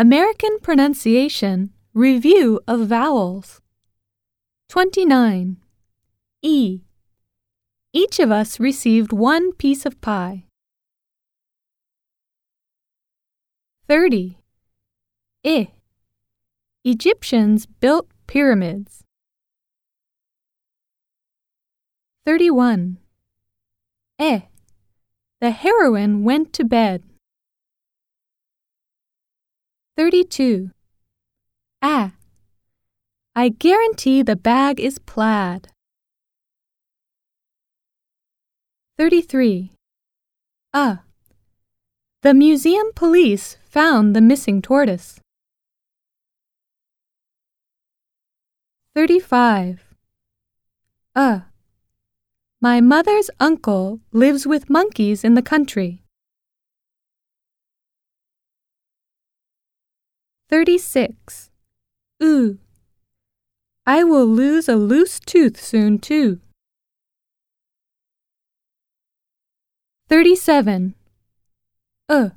American pronunciation review of vowels. 29. E. Each of us received one piece of pie. 30. I. Egyptians built pyramids. 31. E. The heroine went to bed. 32. Ah. I guarantee the bag is plaid. 33. A. The museum police found the missing tortoise. 35. A. My mother's uncle lives with monkeys in the country. 36. Ooh. I will lose a loose tooth soon, too. 37. Uh.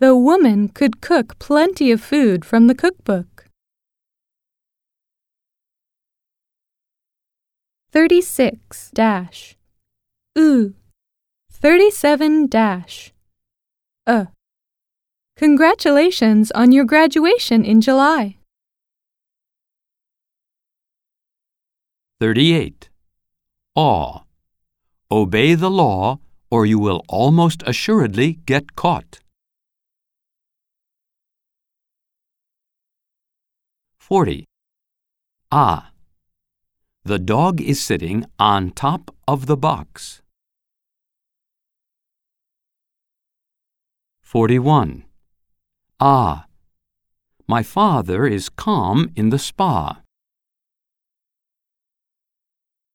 The woman could cook plenty of food from the cookbook. 36 dash. Ooh. 37 dash. Uh. Congratulations on your graduation in July. 38. Awe. Obey the law, or you will almost assuredly get caught. 40. Ah. The dog is sitting on top of the box. 41. Ah. My father is calm in the spa.